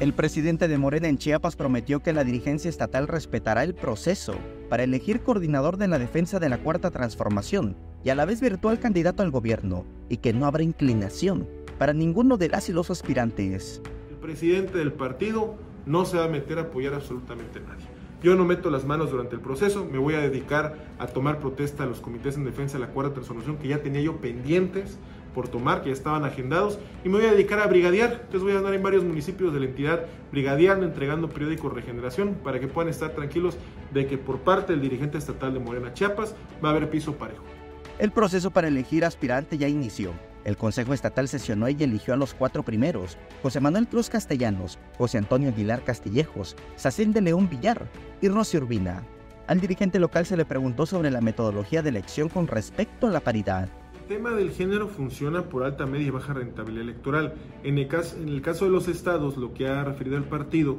El presidente de Morena en Chiapas prometió que la dirigencia estatal respetará el proceso para elegir coordinador de la defensa de la Cuarta Transformación y a la vez virtual candidato al gobierno, y que no habrá inclinación para ninguno de las y los aspirantes. El presidente del partido no se va a meter a apoyar absolutamente nadie. Yo no meto las manos durante el proceso, me voy a dedicar a tomar protesta a los comités en defensa de la cuarta transformación que ya tenía yo pendientes por tomar, que ya estaban agendados, y me voy a dedicar a brigadear. Entonces voy a andar en varios municipios de la entidad brigadeando, entregando periódicos Regeneración, para que puedan estar tranquilos de que por parte del dirigente estatal de Morena Chiapas va a haber piso parejo. El proceso para elegir aspirante ya inició. El Consejo Estatal sesionó y eligió a los cuatro primeros, José Manuel Cruz Castellanos, José Antonio Aguilar Castillejos, Sacín de León Villar y Rosy Urbina. Al dirigente local se le preguntó sobre la metodología de elección con respecto a la paridad. El tema del género funciona por alta, media y baja rentabilidad electoral. En el, caso, en el caso de los estados, lo que ha referido el partido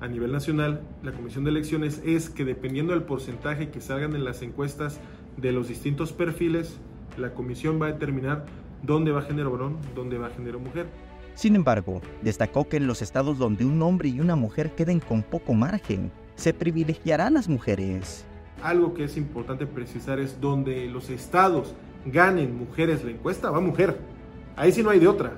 a nivel nacional, la Comisión de Elecciones, es que dependiendo del porcentaje que salgan en las encuestas de los distintos perfiles, la comisión va a determinar dónde va género varón, dónde va género mujer. Sin embargo, destacó que en los estados donde un hombre y una mujer queden con poco margen, se privilegiarán las mujeres. Algo que es importante precisar es donde los estados ganen mujeres la encuesta, va mujer. Ahí sí no hay de otra.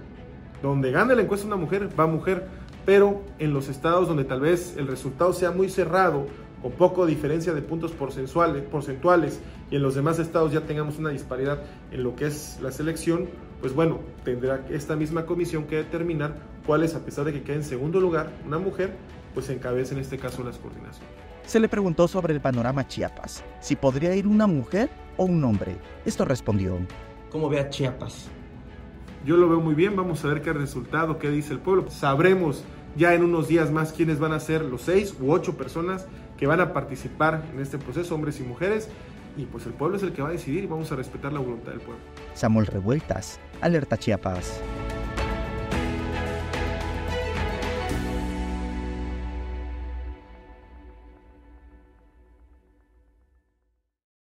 Donde gane la encuesta una mujer, va mujer. Pero en los estados donde tal vez el resultado sea muy cerrado, con poco diferencia de puntos porcentuales y en los demás estados ya tengamos una disparidad en lo que es la selección, pues bueno, tendrá esta misma comisión que determinar cuáles, a pesar de que quede en segundo lugar una mujer, pues encabece en este caso las coordinaciones. Se le preguntó sobre el panorama Chiapas, si podría ir una mujer o un hombre. Esto respondió. ¿Cómo ve a Chiapas? Yo lo veo muy bien, vamos a ver qué resultado, qué dice el pueblo. Sabremos ya en unos días más quiénes van a ser los seis u ocho personas que van a participar en este proceso, hombres y mujeres, y pues el pueblo es el que va a decidir y vamos a respetar la voluntad del pueblo. Samuel Revueltas, Alerta Chiapas.